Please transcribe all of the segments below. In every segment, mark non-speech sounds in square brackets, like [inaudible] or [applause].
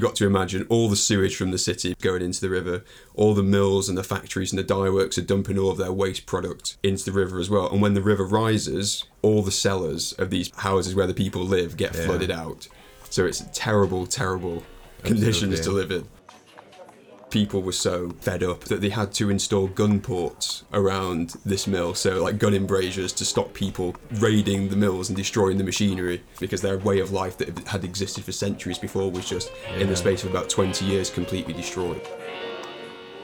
You've got to imagine all the sewage from the city going into the river, all the mills and the factories and the dye works are dumping all of their waste product into the river as well. And when the river rises, all the cellars of these houses where the people live get Yeah. flooded out. So it's terrible, terrible conditions to live in. People were so fed up that they had to install gun ports around this mill, so like gun embrasures to stop people raiding the mills and destroying the machinery because their way of life that had existed for centuries before was just in the space of about 20 years completely destroyed.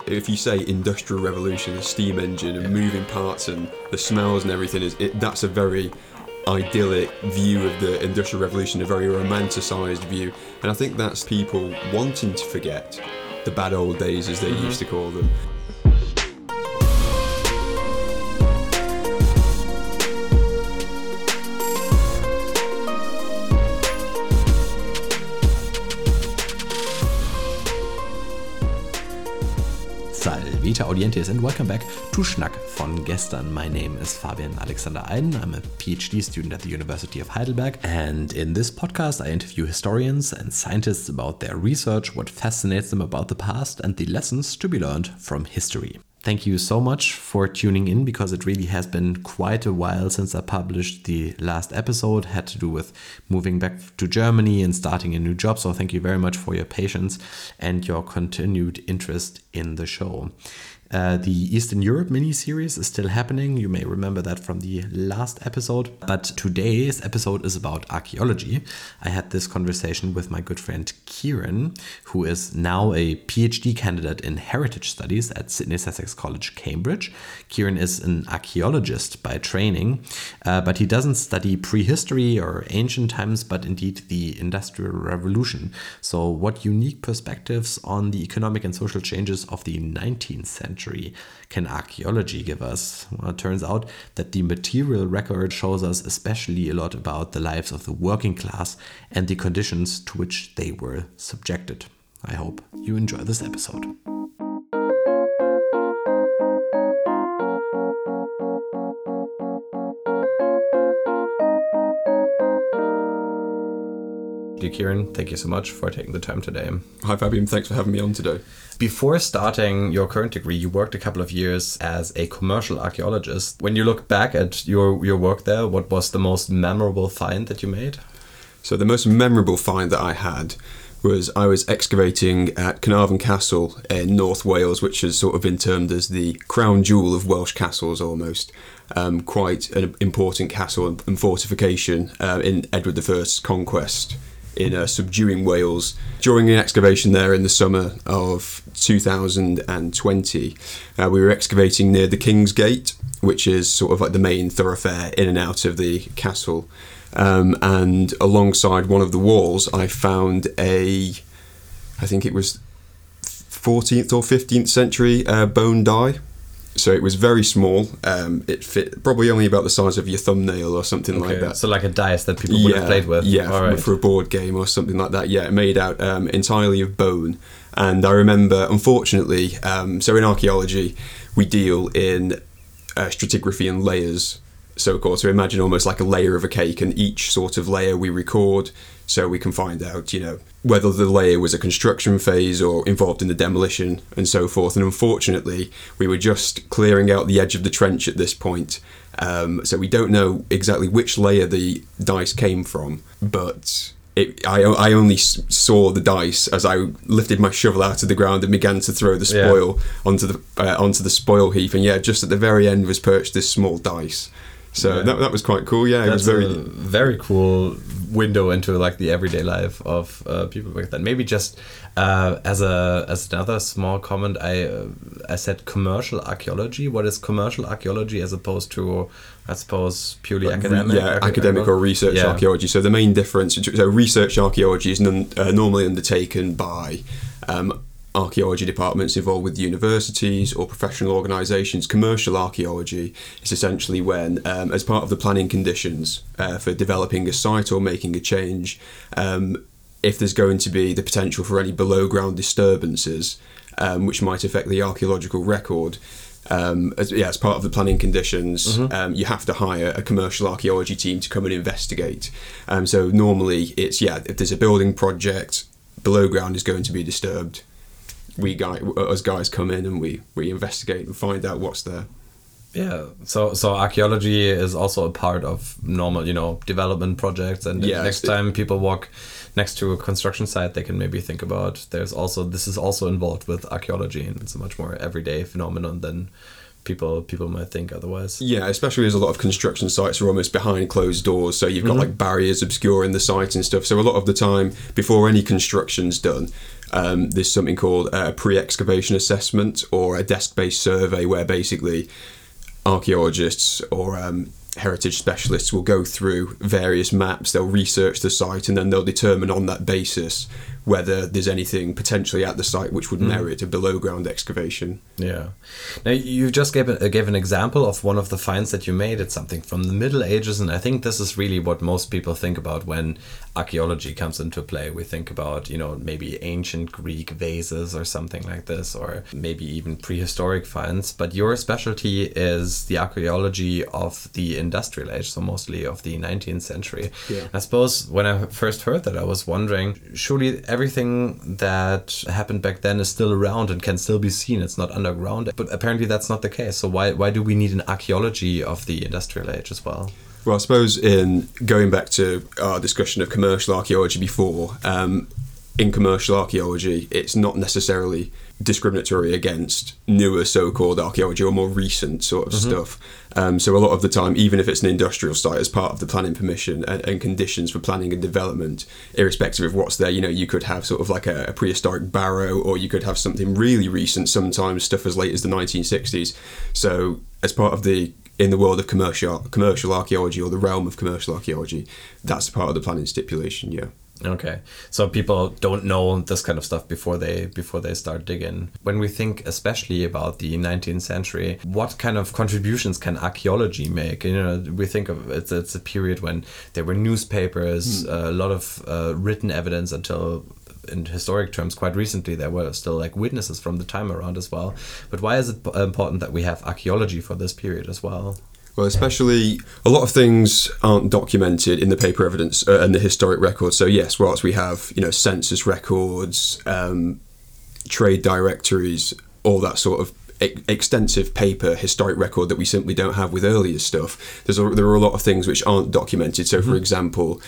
If you say industrial revolution, the steam engine and moving parts and the smells and everything, is it, that's a very idyllic view of the industrial revolution, a very romanticized view, and I think that's people wanting to forget the bad old days, as they used mm-hmm. to call them. Salvete Audientes and welcome back to Schnack von gestern. My name is Fabian Alexander Eiden. I'm a PhD student at the University of Heidelberg, and in this podcast, I interview historians and scientists about their research, what fascinates them about the past, and the lessons to be learned from history. Thank you so much for tuning in because it really has been quite a while since I published the last episode. Had to do with moving back to Germany and starting a new job. So thank you very much for your patience and your continued interest in the show. Uh, the Eastern Europe mini series is still happening. You may remember that from the last episode. But today's episode is about archaeology. I had this conversation with my good friend Kieran, who is now a PhD candidate in heritage studies at Sydney Sussex College, Cambridge. Kieran is an archaeologist by training, uh, but he doesn't study prehistory or ancient times, but indeed the Industrial Revolution. So, what unique perspectives on the economic and social changes of the 19th century can archaeology give us? Well, it turns out that the material record shows us especially a lot about the lives of the working class and the conditions to which they were subjected. I hope you enjoy this episode. Kieran, thank you so much for taking the time today. Hi Fabian, thanks for having me on today. Before starting your current degree, you worked a couple of years as a commercial archaeologist. When you look back at your, your work there, what was the most memorable find that you made? So the most memorable find that I had was I was excavating at Carnarvon Castle in North Wales, which has sort of been termed as the crown jewel of Welsh castles almost. Um, quite an important castle and fortification uh, in Edward I's conquest in uh, subduing Wales. During an excavation there in the summer of 2020, uh, we were excavating near the King's Gate, which is sort of like the main thoroughfare in and out of the castle. Um, and alongside one of the walls, I found a, I think it was 14th or 15th century uh, bone die. So it was very small. Um, it fit probably only about the size of your thumbnail or something like that. So like a dice that people would have played with. Yeah, for- right. for a board game or something like that. Yeah, made out um, entirely of bone. And I remember, unfortunately, um, so in archaeology, we deal in uh, stratigraphy and layers, so called. So imagine almost like a layer of a cake, and each sort of layer we record, so we can find out, you know, whether the layer was a construction phase or involved in the demolition and so forth. And unfortunately, we were just clearing out the edge of the trench at this point. Um, so we don't know exactly which layer the dice came from, but it, I, I only saw the dice as I lifted my shovel out of the ground and began to throw the Yeah. spoil onto the uh, onto the spoil heap. And yeah, just at the very end was perched this small dice. So Yeah. that, that was quite cool. Yeah, it That's was very. very cool window into like the everyday life of uh, people back then. Maybe just uh, as a as another small comment, I uh, I said commercial archaeology. What is commercial archaeology as opposed to I suppose purely academic? yeah, academic or research Yeah. archaeology. So the main difference, so research archaeology is non, uh, normally undertaken by um, archaeology departments involved with universities or professional organisations. Commercial archaeology is essentially when, um, as part of the planning conditions uh, for developing a site or making a change, um, if there's going to be the potential for any below ground disturbances, um, which might affect the archaeological record. Um, as, yeah, as part of the planning conditions, um, you have to hire a commercial archaeology team to come and investigate. Um, so normally, it's yeah, if there's a building project, below ground is going to be disturbed, we guy uh, us guys come in and we we investigate and find out what's there. Yeah, so so archaeology is also a part of normal, you know, development projects. And Yeah, next time people walk next to a construction site, they can maybe think about there's also this is also involved with archaeology, and it's a much more everyday phenomenon than people people might think otherwise. Yeah, especially as a lot of construction sites are almost behind closed doors, so you've got mm-hmm. like barriers obscuring the site and stuff. So a lot of the time, before any construction's done, um, there's something called a pre-excavation assessment or a desk-based survey, where basically archaeologists or um, heritage specialists will go through various maps. They'll research the site and then they'll determine on that basis whether there's anything potentially at the site which would hmm. merit a below-ground excavation. Yeah. Now you just gave a, uh, gave an example of one of the finds that you made. It's something from the Middle Ages, and I think this is really what most people think about when archaeology comes into play. We think about you know maybe ancient Greek vases or something like this, or maybe even prehistoric finds. But your specialty is the archaeology of the industrial age, so mostly of the 19th century. Yeah. I suppose when I first heard that, I was wondering, surely everything that happened back then is still around and can still be seen. It's not underground, but apparently that's not the case. So why why do we need an archaeology of the industrial age as well? Well, I suppose in going back to our discussion of commercial archaeology before, um, in commercial archaeology, it's not necessarily discriminatory against newer so-called archaeology or more recent sort of stuff. Um, so a lot of the time, even if it's an industrial site as part of the planning permission and, and conditions for planning and development, irrespective of what's there, you know, you could have sort of like a, a prehistoric barrow, or you could have something really recent. Sometimes stuff as late as the 1960s. So as part of the in the world of commercial commercial archaeology or the realm of commercial archaeology, that's part of the planning stipulation. Yeah. Okay, so people don't know this kind of stuff before they before they start digging. When we think especially about the 19th century, what kind of contributions can archaeology make? You know, we think of it's it's a period when there were newspapers, a lot of uh, written evidence until. In historic terms, quite recently, there were still like witnesses from the time around as well. But why is it important that we have archaeology for this period as well? Well, especially a lot of things aren't documented in the paper evidence uh, and the historic records. So yes, whilst we have you know census records, um, trade directories, all that sort of e- extensive paper historic record that we simply don't have with earlier stuff. There's a, there are a lot of things which aren't documented. So, for example,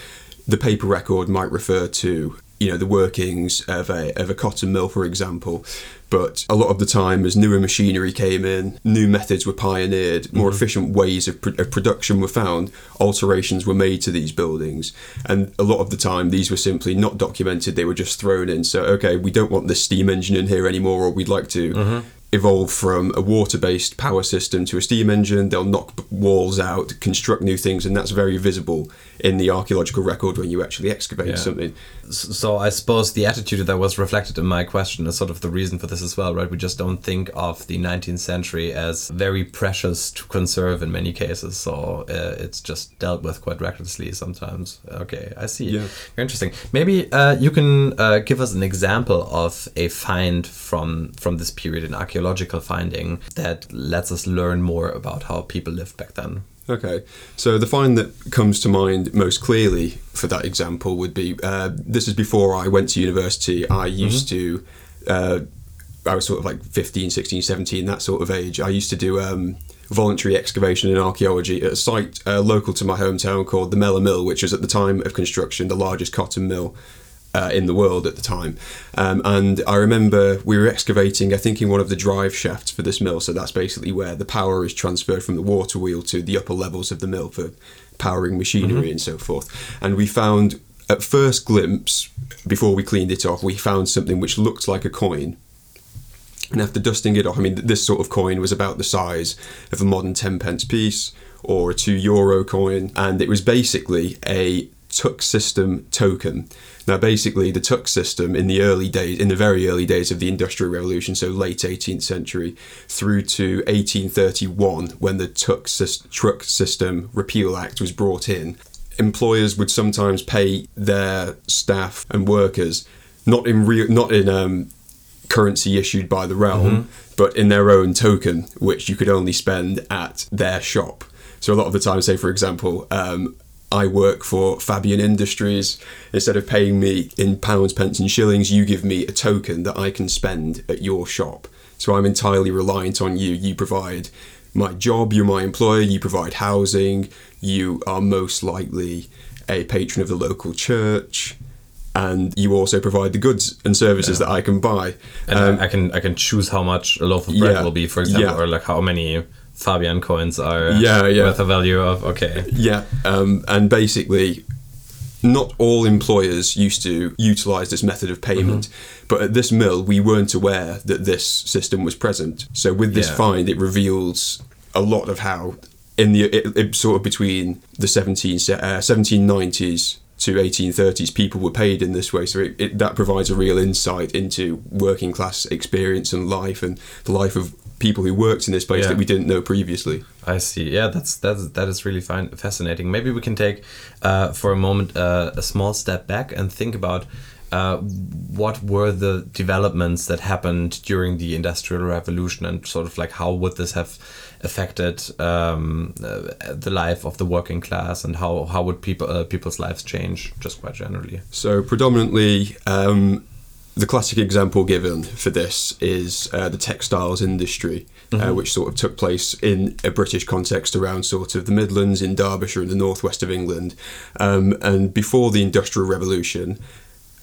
the paper record might refer to you know the workings of a of a cotton mill, for example. But a lot of the time, as newer machinery came in, new methods were pioneered, more mm-hmm. efficient ways of, pr- of production were found, alterations were made to these buildings, and a lot of the time these were simply not documented; they were just thrown in. So, okay, we don't want this steam engine in here anymore, or we'd like to mm-hmm. Evolve from a water-based power system to a steam engine. They'll knock walls out, construct new things, and that's very visible in the archaeological record when you actually excavate Yeah. something. So I suppose the attitude that was reflected in my question is sort of the reason for this as well, right? We just don't think of the 19th century as very precious to conserve in many cases, so uh, it's just dealt with quite recklessly sometimes. Okay, I see. Yeah. Very interesting. Maybe uh, you can uh, give us an example of a find from from this period, an archaeological finding that lets us learn more about how people lived back then. Okay, so the find that comes to mind most clearly for that example would be uh, this is before I went to university. I used to, uh, I was sort of like 15, 16, 17, that sort of age. I used to do um, voluntary excavation in archaeology at a site uh, local to my hometown called the Mellor Mill, which was at the time of construction the largest cotton mill uh, in the world at the time. Um, and I remember we were excavating, I think, in one of the drive shafts for this mill. So that's basically where the power is transferred from the water wheel to the upper levels of the mill for powering machinery and so forth. And we found, at first glimpse, before we cleaned it off, we found something which looked like a coin. And after dusting it off, I mean, this sort of coin was about the size of a modern 10 pence piece or a 2 euro coin. And it was basically a truck system token. Now, basically, the tuck system in the early days, in the very early days of the Industrial Revolution, so late 18th century, through to 1831, when the tuck truck system repeal act was brought in, employers would sometimes pay their staff and workers not in real, not in um, currency issued by the realm, but in their own token, which you could only spend at their shop. So a lot of the time, say for example, um, I work for Fabian Industries. Instead of paying me in pounds, pence, and shillings, you give me a token that I can spend at your shop. So I'm entirely reliant on you. You provide my job, you're my employer, you provide housing, you are most likely a patron of the local church. And you also provide the goods and services that I can buy. And Um, I can I can choose how much a loaf of bread Yeah, will be, for example, yeah. or like how many Fabian coins are Yeah, yeah. with a value of okay. Yeah, um, and basically, not all employers used to utilize this method of payment, Mm-hmm. but at this mill, we weren't aware that this system was present. So with this Yeah. find, it reveals a lot of how, in the it, it sort of between the 17, uh, 1790s to 1830s, people were paid in this way. So it, it, that provides a real insight into working class experience and life, and the life of people who worked in this place Yeah. that we didn't know previously. I see. Yeah, that's that's that is really fine, fascinating. Maybe we can take uh, for a moment uh, a small step back and think about uh, what were the developments that happened during the Industrial Revolution and sort of like how would this have affected um, uh, the life of the working class and how how would people uh, people's lives change just quite generally. So predominantly, um, the classic example given for this is uh, the textiles industry, uh, which sort of took place in a British context around sort of the Midlands, in Derbyshire, and the northwest of England. Um, and before the Industrial Revolution,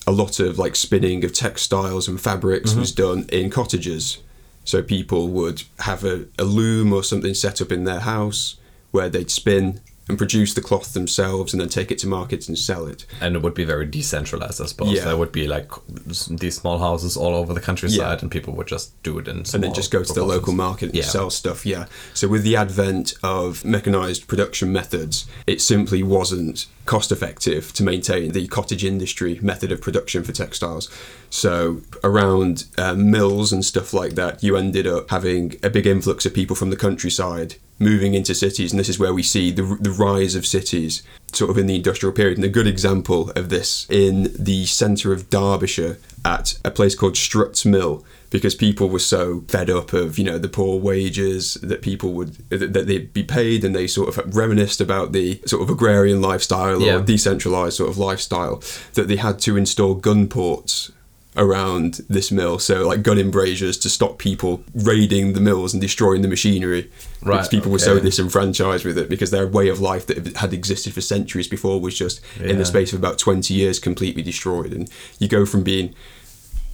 a lot of like spinning of textiles and fabrics was done in cottages. So people would have a, a loom or something set up in their house where they'd spin and produce the cloth themselves and then take it to markets and sell it. And it would be very decentralized, I suppose. Yeah. There would be like these small houses all over the countryside, Yeah. and people would just do it in and then just go to the local market and Yeah. sell stuff. Yeah. So with the advent of mechanized production methods, it simply wasn't cost effective to maintain the cottage industry method of production for textiles. So around um, mills and stuff like that, you ended up having a big influx of people from the countryside moving into cities, and this is where we see the, the rise of cities sort of in the industrial period. And a good example of this in the centre of Derbyshire at a place called Strutt's Mill because people were so fed up of you know the poor wages that people would that they'd be paid and they sort of reminisced about the sort of agrarian lifestyle Yeah. or decentralized sort of lifestyle that they had to install gun ports around this mill. So like gun embrasures to stop people raiding the mills and destroying the machinery. Right, because people were so disenfranchised with it because their way of life that had existed for centuries before was just in the space of about 20 years completely destroyed. And you go from being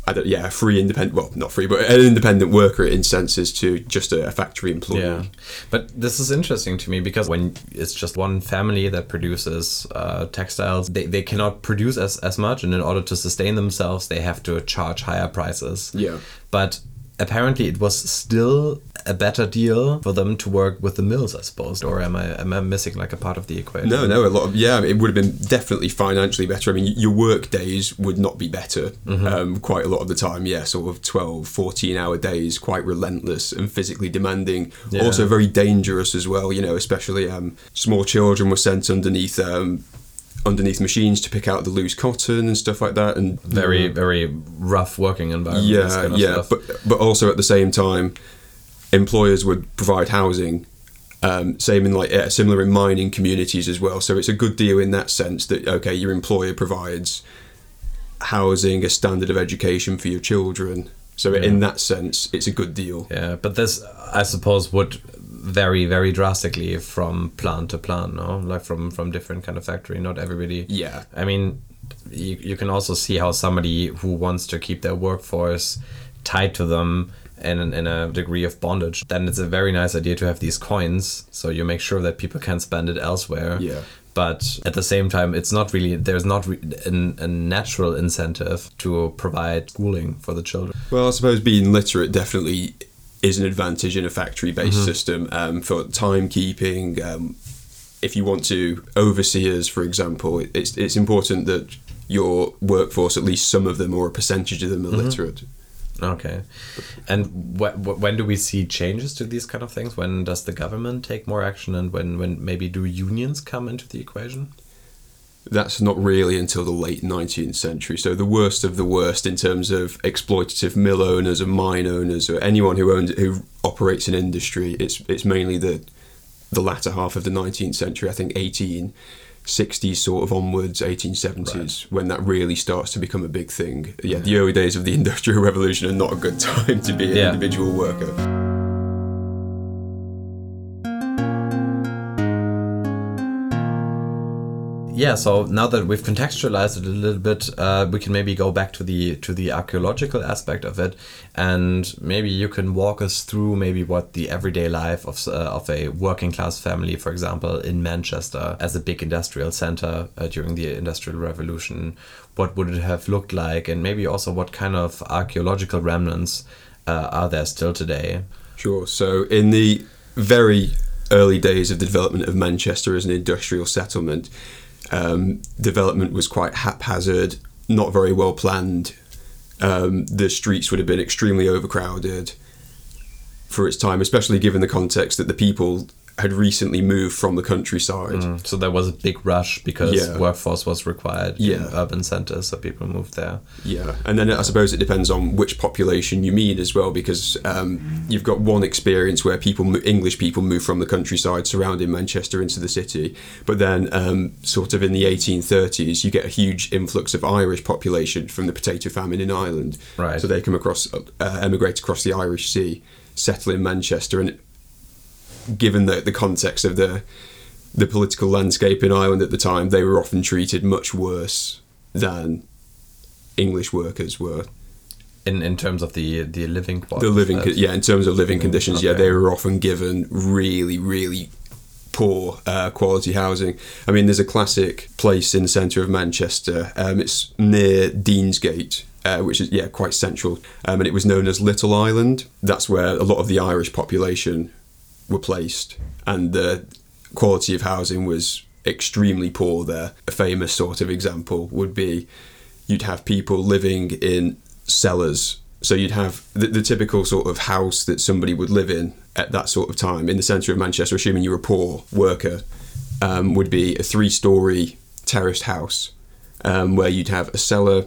I don't, yeah, a free independent, well, not free, but an independent worker in senses to just a, a factory employee. Yeah, but this is interesting to me because when it's just one family that produces uh, textiles, they, they cannot produce as, as much, and in order to sustain themselves, they have to charge higher prices. Yeah. But apparently, it was still a better deal for them to work with the mills, I suppose. Or am I am I missing like a part of the equation? No, no, a lot of yeah, it would have been definitely financially better. I mean, your work days would not be better Mm-hmm. um, quite a lot of the time. Yeah, sort of 12, 14 hour days, quite relentless and physically demanding. Yeah. Also very dangerous as well. You know, especially um, small children were sent underneath. Um, underneath machines to pick out the loose cotton and stuff like that and Very very rough working environment. yeah kind of yeah stuff. but but also at the same time employers would provide housing um, same in like yeah, similar in mining communities as well so it's a good deal in that sense that okay your employer provides housing a standard of education for your children so in that sense it's a good deal Yeah, but this, I suppose, would vary very drastically from plant to plant, no? Like from from different kind of factory. Not everybody. Yeah. I mean, you you can also see how somebody who wants to keep their workforce tied to them in in a degree of bondage, then it's a very nice idea to have these coins, so you make sure that people can spend it elsewhere. Yeah. But at the same time, it's not really there's not re- an, a natural incentive to provide schooling for the children. Well, I suppose being literate definitely is an advantage in a factory-based system um, for timekeeping. Um, if you want to overseers, for example, it's it's important that your workforce, at least some of them or a percentage of them, are literate. Okay. And wh- wh- when do we see changes to these kind of things? When does the government take more action, and when when maybe do unions come into the equation? That's not really until the late 19th century. So the worst of the worst in terms of exploitative mill owners and mine owners or anyone who owns who operates an industry. It's it's mainly the the latter half of the 19th century. I think 18 60s sort of onwards, 1870s, when that really starts to become a big thing. Yeah, the early days of the [laughs] Industrial Revolution are not a good time to be an Yeah. individual worker. Yeah so now that we've contextualized it a little bit uh, we can maybe go back to the to the archaeological aspect of it. And maybe you can walk us through maybe what the everyday life of, uh, of a working class family for example in manchester as a big industrial center uh, during the industrial revolution what would it have looked like? And maybe also what kind of archaeological remnants uh, are there still today? Sure. So, in the very early days of the development of Manchester as an industrial settlement, um, development was quite haphazard, not very well planned. Um, the streets would have been extremely overcrowded for its time, especially given the context that the people had recently moved from the countryside. so there was a big rush because Yeah. workforce was required Yeah. in urban centers so people moved there Yeah, and then I suppose it depends on which population you mean as well, because um, you've got one experience where people, English people, move from the countryside surrounding Manchester into the city, but then um, sort of in the 1830s, you get a huge influx of Irish population from the potato famine in Ireland. Right. So they come across, uh, emigrate across the Irish Sea, settle in Manchester, and given the the context of the the political landscape in Ireland at the time, they were often treated much worse than English workers were. in in terms of the the living quality. The living, co- yeah, in terms of living conditions, yeah, they were often given really, really poor uh, quality housing. I mean, there's a classic place in the centre of Manchester. Um, it's near Deansgate. Uh, which is yeah quite central, um, and it was known as Little Ireland. That's where a lot of the Irish population were placed, and the quality of housing was extremely poor there. A famous sort of example would be you'd have people living in cellars. So you'd have the, the typical sort of house that somebody would live in at that sort of time in the centre of Manchester, assuming you were a poor worker, um, would be a three story terraced house um, where you'd have a cellar,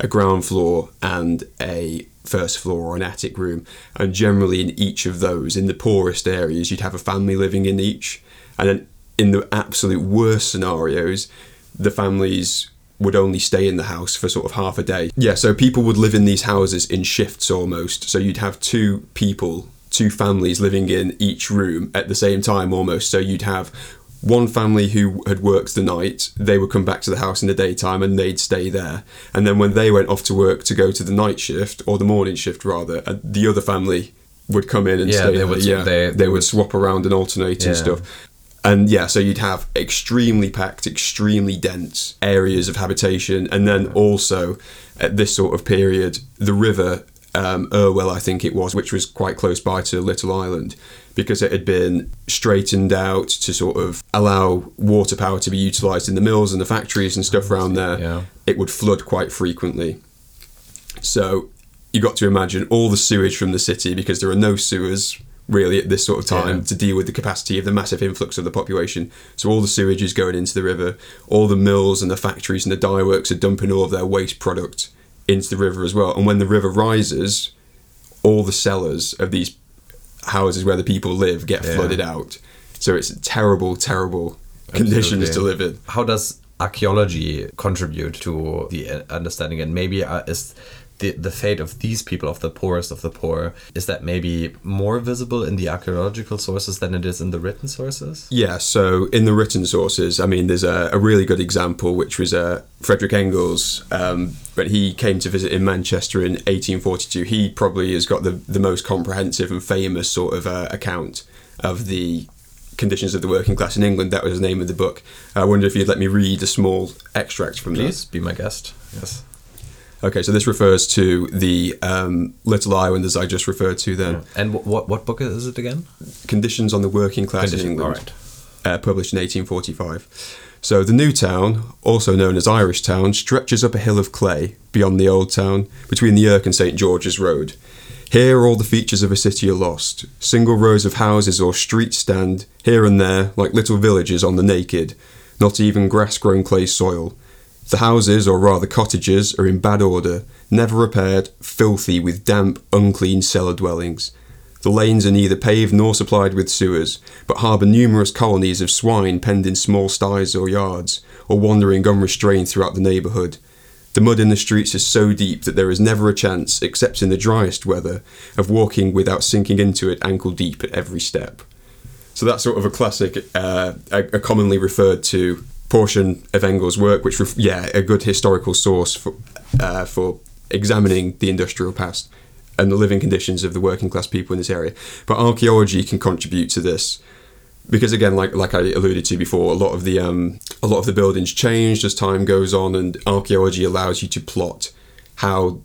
a ground floor, and a first floor or an attic room. And generally, in each of those, in the poorest areas, you'd have a family living in each. And then in the absolute worst scenarios, the families would only stay in the house for sort of half a day. Yeah, so people would live in these houses in shifts almost. So you'd have two people, two families living in each room at the same time almost. So you'd have one family who had worked the night, they would come back to the house in the daytime and they'd stay there. And then when they went off to work to go to the night shift or the morning shift rather, uh, the other family would come in and Yeah, stay they there. would- yeah, they- they, they would would- swap around and alternate and stuff. And yeah, so you'd have extremely packed, extremely dense areas of habitation, and then also at this sort of period, the river um, Irwell, I think it was, which was quite close by to Little Ireland, because it had been straightened out to sort of allow water power to be utilised in the mills and the factories and stuff around there. Yeah. It would flood quite frequently. So you got to imagine all the sewage from the city because there are no sewers really at this sort of time Yeah. to deal with the capacity of the massive influx of the population. So all the sewage is going into the river. All the mills and the factories and the dye works are dumping all of their waste product into the river as well. And when the river rises, all the cellars of these houses where the people live get Yeah. flooded out. So it's terrible, terrible conditions to live in. How does archaeology contribute to the understanding? And maybe uh, is the the fate of these people, of the poorest of the poor, is that maybe more visible in the archaeological sources than it is in the written sources? Yeah, so in the written sources, I mean, there's a, a really good example, which was uh, Frederick Engels. Um, when he came to visit in Manchester in 1842, he probably has got the, the most comprehensive and famous sort of uh, account of the conditions of the working class in England. That was the name of the book. I wonder if you'd let me read a small extract from Please be my guest. Yes. Okay, so this refers to the um, Little Ireland, as I just referred to then. And wh- what what book is it again? Conditions on the Working Class in Condition- England. alright. uh, published in 1845. So the new town, also known as Irish Town, stretches up a hill of clay beyond the old town, between the Irk and St George's Road. Here all the features of a city are lost. Single rows of houses or streets stand, here and there, like little villages on the naked, not even grass-grown clay soil. The houses, or rather cottages, are in bad order, never repaired, filthy with damp, unclean cellar dwellings. The lanes are neither paved nor supplied with sewers, but harbour numerous colonies of swine penned in small sties or yards, or wandering unrestrained throughout the neighbourhood. The mud in the streets is so deep that there is never a chance, except in the driest weather, of walking without sinking into it ankle deep at every step. So that's sort of a classic, uh, a, a commonly referred to portion of Engel's work, which, ref- yeah, a good historical source for, uh, for examining the industrial past and the living conditions of the working class people in this area. But archaeology can contribute to this because again, like like I alluded to before, a lot of the um, a lot of the buildings changed as time goes on, and archaeology allows you to plot how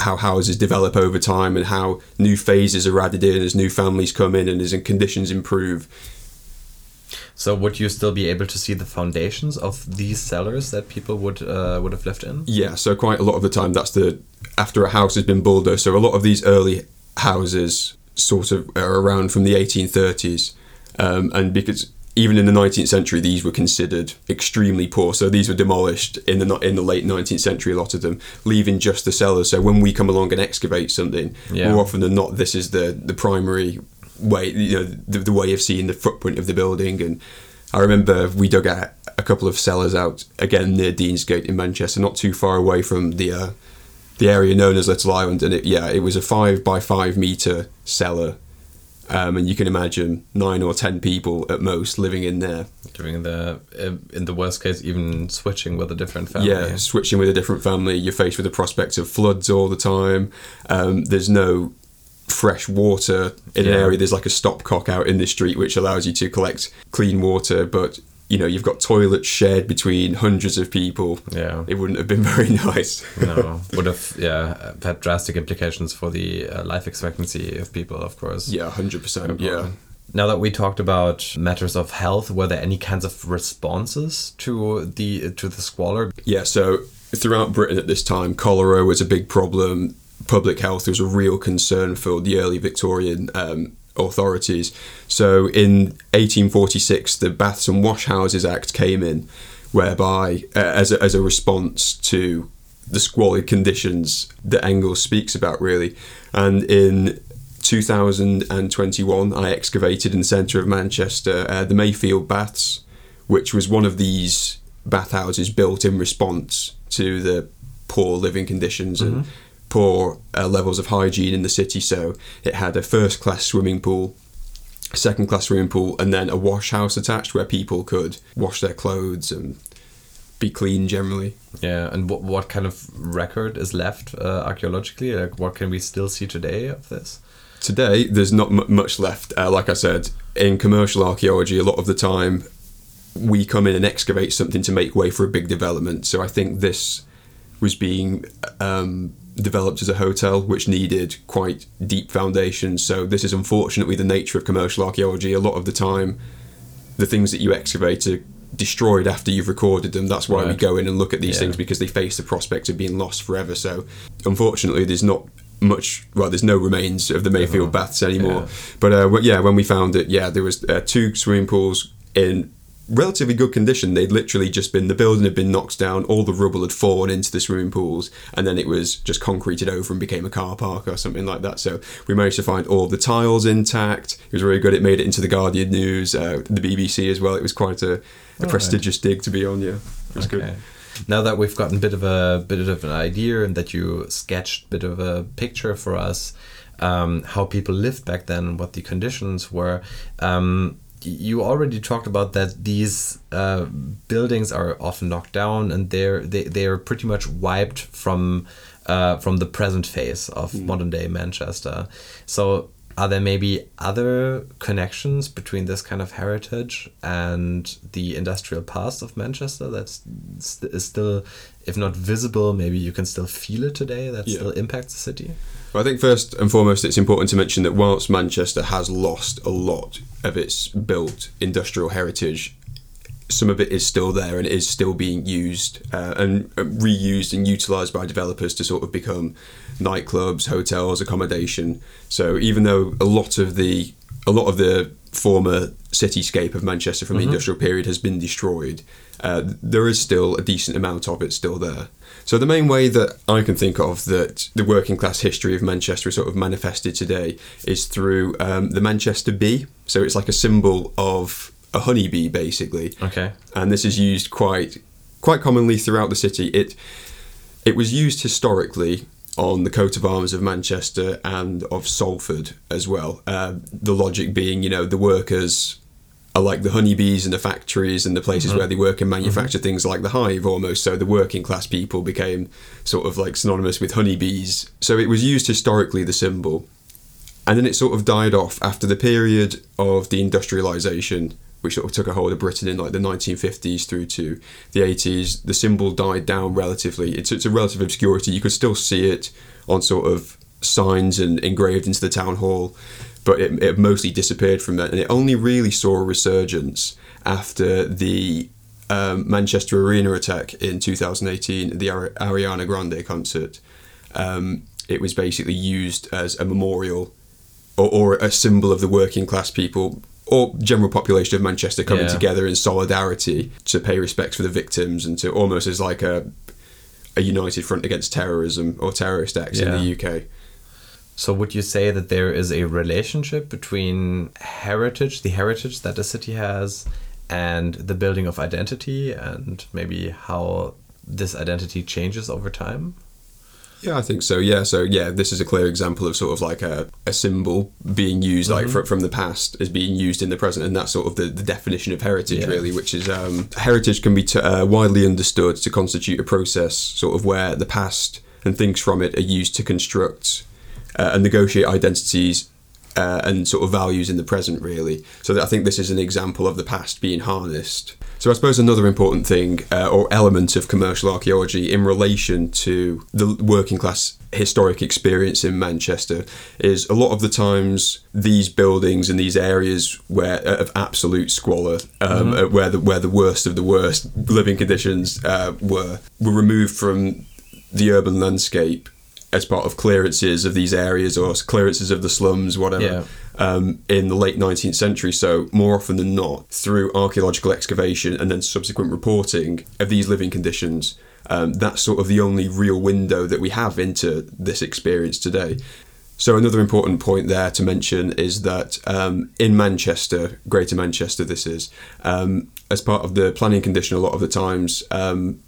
how houses develop over time and how new phases are added in as new families come in and as conditions improve. So would you still be able to see the foundations of these cellars that people would uh, would have lived in? Yeah, so quite a lot of the time that's the after a house has been bulldozed. So a lot of these early houses sort of are around from the 1830s, um, and because even in the 19th century these were considered extremely poor. So these were demolished in the in the late 19th century. A lot of them leaving just the cellars. So when we come along and excavate something, Yeah. more often than not, this is the the primary way you know the, the way of seeing the footprint of the building. And I remember we dug a, a couple of cellars out again near Deansgate in Manchester not too far away from the uh, the area known as Little Ireland. And it yeah it was a five by five meter cellar. Um, and you can imagine nine or ten people at most living in there. During the uh, in the worst case, even switching with a different family. yeah switching with a different family. You're faced with the prospect of floods all the time. Um, there's no fresh water in an area there's like a stopcock out in the street which allows you to collect clean water but you know you've got toilets shared between hundreds of people Yeah. it wouldn't have been [laughs] very nice no, would have yeah had drastic implications for the uh, life expectancy of people, of course. yeah 100% yeah Now that we talked about matters of health, were there any kinds of responses to the to the squalor? Yeah, so throughout Britain at this time, cholera was a big problem. Public health was a real concern for the early Victorian um, authorities. So in 1846, the Baths and Wash Houses Act came in, whereby, uh, as, a, as a response to the squalid conditions that Engels speaks about, really. And in 2021, I excavated in the centre of Manchester uh, the Mayfield Baths, which was one of these bathhouses built in response to the poor living conditions and poor uh, levels of hygiene in the city. So it had a first class swimming pool, a second class swimming pool, and then a wash house attached where people could wash their clothes and be clean generally. Yeah, and what what kind of record is left uh, archaeologically? Like, what can we still see today of this? Today, there's not m- much left. Uh, like I said, in commercial archaeology, a lot of the time we come in and excavate something to make way for a big development. So I think this was being um, developed as a hotel, which needed quite deep foundations. So this is unfortunately the nature of commercial archaeology. A lot of the time, the things that you excavate are destroyed after you've recorded them. That's why we go in and look at these Yeah. things because they face the prospect of being lost forever. So unfortunately, there's not much. Well, there's no remains of the Mayfield baths anymore. Yeah. But uh, yeah, when we found it, yeah, there was uh, two swimming pools in relatively good condition. They'd literally just been the building had been knocked down, all the rubble had fallen into the swimming pools, and then it was just concreted over and became a car park or something like that. So we managed to find all the tiles intact. It was really good. It made it into the Guardian News, uh, the BBC as well. It was quite a, a prestigious dig to be on. Yeah, it was good. Now that we've gotten a bit of a bit of an idea and that you sketched a bit of a picture for us, um, how people lived back then, and what the conditions were. Um, you already talked about that these uh, buildings are often knocked down and they're they, they are pretty much wiped from uh, from the present phase of modern day Manchester. So are there maybe other connections between this kind of heritage and the industrial past of Manchester that's st- is still, if not visible, maybe you can still feel it today that Yeah. still impacts the city? Well, I think first and foremost, it's important to mention that whilst Manchester has lost a lot of its built industrial heritage, some of it is still there and is still being used uh, and uh, reused and utilised by developers to sort of become nightclubs, hotels, accommodation. So even though a lot of the a lot of the former cityscape of Manchester from the industrial period has been destroyed, uh, there is still a decent amount of it still there. So the main way that I can think of that the working class history of Manchester is sort of manifested today is through um, the Manchester bee. So it's like a symbol of a honeybee, basically Okay. and this is used quite quite commonly throughout the city. It it was used historically on the coat of arms of Manchester and of Salford as well. Uh, the logic being, you know, the workers are like the honeybees in the factories and the places where they work and manufacture things like the hive almost. So the working class people became sort of like synonymous with honeybees. So it was used historically, the symbol. And then it sort of died off after the period of the industrialization, which sort of took a hold of Britain in like the 1950s through to the 80s. The symbol died down relatively. It's, it's a relative obscurity. You could still see it on sort of signs and engraved into the town hall, but it, it mostly disappeared from that. And it only really saw a resurgence after the um, Manchester Arena attack in 2018, the Ari- Ariana Grande concert. Um, it was basically used as a memorial or, or a symbol of the working class people or general population of Manchester coming Yeah. together in solidarity to pay respects for the victims and to almost as like a a united front against terrorism or terrorist acts in the UK. So would you say that there is a relationship between heritage, the heritage that a city has, and the building of identity, and maybe how this identity changes over time? Yeah, I think so. Yeah, so yeah, this is a clear example of sort of like a, a symbol being used like fr- from the past is being used in the present, and that's sort of the, the definition of heritage, Yeah. really, which is um, heritage can be t- uh, widely understood to constitute a process sort of where the past and things from it are used to construct uh, and negotiate identities uh, and sort of values in the present, really. So that I think this is an example of the past being harnessed. So I suppose another important thing uh, or element of commercial archaeology in relation to the working class historic experience in Manchester is a lot of the times these buildings and these areas where uh, of absolute squalor, um, uh, where the where the worst of the worst living conditions uh, were were removed from the urban landscape as part of clearances of these areas or clearances of the slums, whatever, Yeah. um, in the late 19th century. So, more often than not, through archaeological excavation and then subsequent reporting of these living conditions, um, that's sort of the only real window that we have into this experience today. So, another important point there to mention is that um, in Manchester, Greater Manchester, this is, um, as part of the planning condition, a lot of the times, um,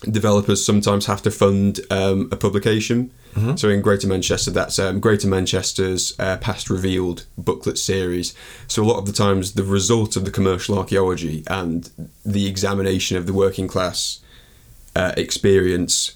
developers sometimes have to fund um, a publication. So in Greater Manchester, that's um, Greater Manchester's uh, Past Revealed booklet series. So a lot of the times, the result of the commercial archaeology and the examination of the working class uh, experience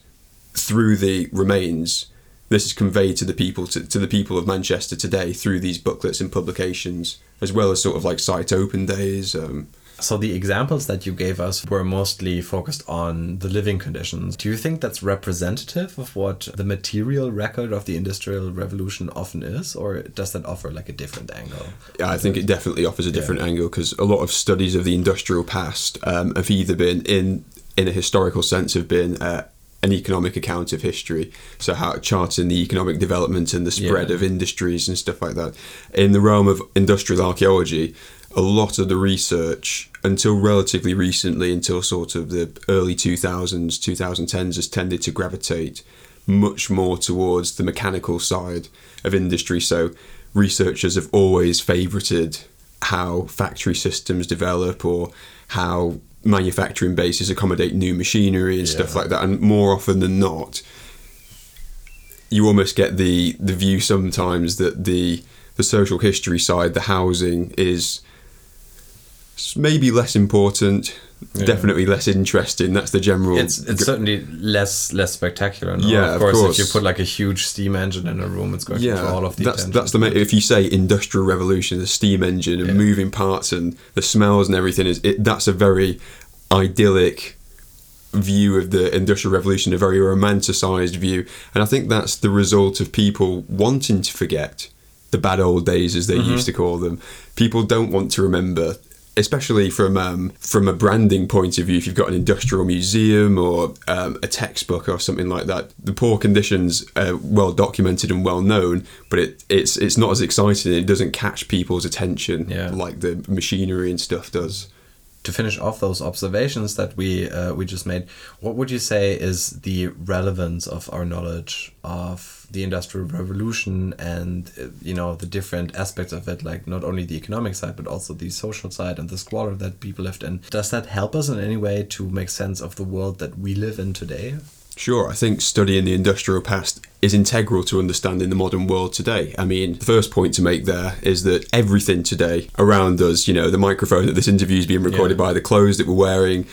through the remains. This is conveyed to the people to, to the people of Manchester today through these booklets and publications, as well as sort of like site open days. Um, So the examples that you gave us were mostly focused on the living conditions. Do you think that's representative of what the material record of the Industrial Revolution often is, or does that offer like a different angle? Yeah, I think it definitely offers a different angle because a lot of studies of the industrial past um, have either been in in a historical sense have been uh, an economic account of history, so how charting the economic development and the spread Yeah. of industries and stuff like that. In the realm of industrial archaeology, a lot of the research until relatively recently, until sort of the early 2000s, 2010s, has tended to gravitate much more towards the mechanical side of industry. So researchers have always favoured how factory systems develop or how manufacturing bases accommodate new machinery and stuff like that. And more often than not, you almost get the the view sometimes that the the social history side, the housing, is maybe less important, Yeah. definitely less interesting. That's the general. It's it's certainly less less spectacular. No? Yeah, of of course, course. If you put like a huge steam engine in a room, it's going to draw all of the that's that's the if you say industrial revolution, the steam engine and Yeah. moving parts and the smells and everything is it, that's a very idyllic view of the industrial revolution, a very romanticized view, and I think that's the result of people wanting to forget the bad old days, as they Mm-hmm. used to call them. People don't want to remember especially from um, from a branding point of view. If you've got an industrial museum or um, a textbook or something like that, the poor conditions are well documented and well known, but it, it's it's not as exciting. It doesn't catch people's attention Yeah. like the machinery and stuff does. to finish off those observations that we uh, we just made, what would you say is the relevance of our knowledge of the industrial revolution and uh, you know the different aspects of it, like not only the economic side but also the social side and the squalor that people lived in? Does that help us in any way to make sense of the world that we live in today? Sure, I think studying the industrial past is integral to understanding the modern world today. I mean, the first point to make there is that everything today around us, you know, the microphone that this interview is being recorded Yeah. by, the clothes that we're wearing,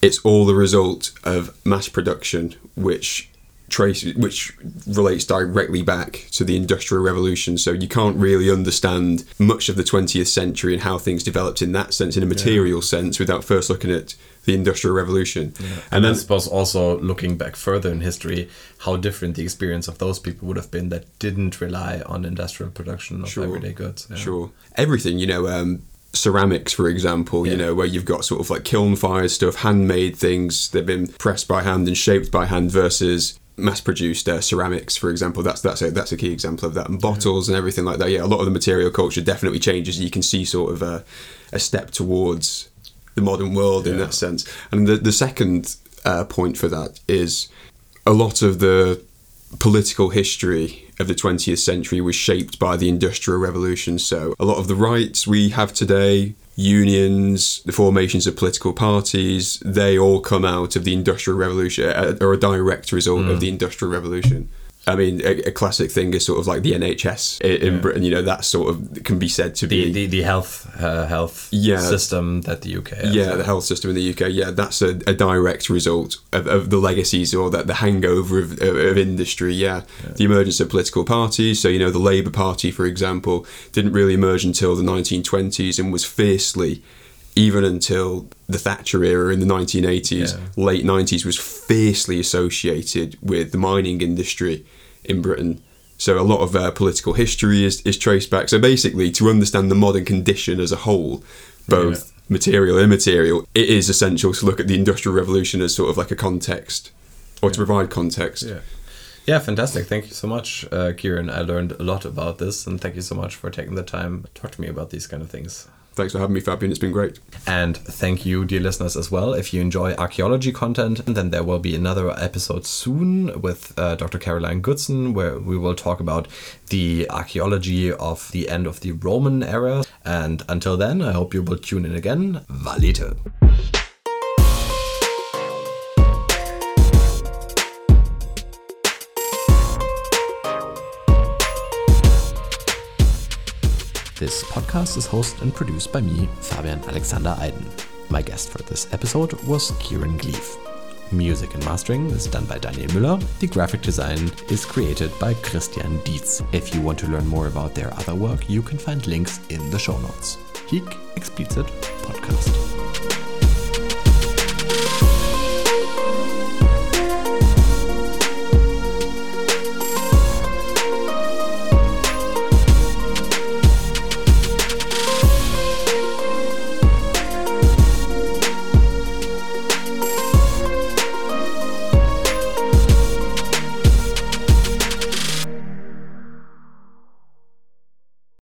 it's all the result of mass production, which traces which relates directly back to the industrial revolution so you can't really understand much of the 20th century and how things developed in that sense in a material sense without first looking at the industrial revolution And then, I suppose also looking back further in history, how different the experience of those people would have been that didn't rely on industrial production of everyday goods. Yeah. Sure. Everything, you know, um, ceramics, for example, you know, where you've got sort of like kiln fired stuff, handmade things, they've been pressed by hand and shaped by hand versus mass produced uh, ceramics, for example. That's that's a that's a key example of that. And bottles and everything like that. Yeah, a lot of the material culture definitely changes. You can see sort of a, a step towards the modern world in that sense. And the the second uh, point for that is a lot of the political history of the 20th century was shaped by the industrial revolution so a lot of the rights we have today unions the formations of political parties they all come out of the industrial revolution uh, or a direct result Mm. of the industrial revolution I mean, a, a classic thing is sort of like the NHS in Yeah. Britain. You know, that sort of can be said to The, be the, the health uh, health Yeah. system that the UK has. yeah, the health system in the UK. Yeah, that's a, a direct result of, of the legacies or that the hangover of, of, of industry. Yeah. the emergence of political parties. So you know, the Labour Party, for example, didn't really emerge until the 1920s and was fiercely, even until the Thatcher era in the 1980s, Yeah. late 90s, was fiercely associated with the mining industry in Britain. So a lot of uh, political history is, is traced back. So basically, to understand the modern condition as a whole, both material and immaterial, it is essential to look at the Industrial Revolution as sort of like a context, or to provide context. Yeah. Yeah, fantastic. Thank you so much, uh, Kieran. I learned a lot about this, and thank you so much for taking the time to talk to me about these kind of things. Thanks for having me, Fabian. It's been great. And thank you, dear listeners, as well. If you enjoy archaeology content, then there will be another episode soon with uh, Dr. Caroline Goodson, where we will talk about the archaeology of the end of the Roman era. And until then, I hope you will tune in again. Valete. This podcast is hosted and produced by me, Fabian Alexander Eiden. My guest for this episode was Kieran Gleave. Music and mastering is done by Daniel Müller. The graphic design is created by Christian Dietz. If you want to learn more about their other work, you can find links in the show notes. Hic Explicit Podcast.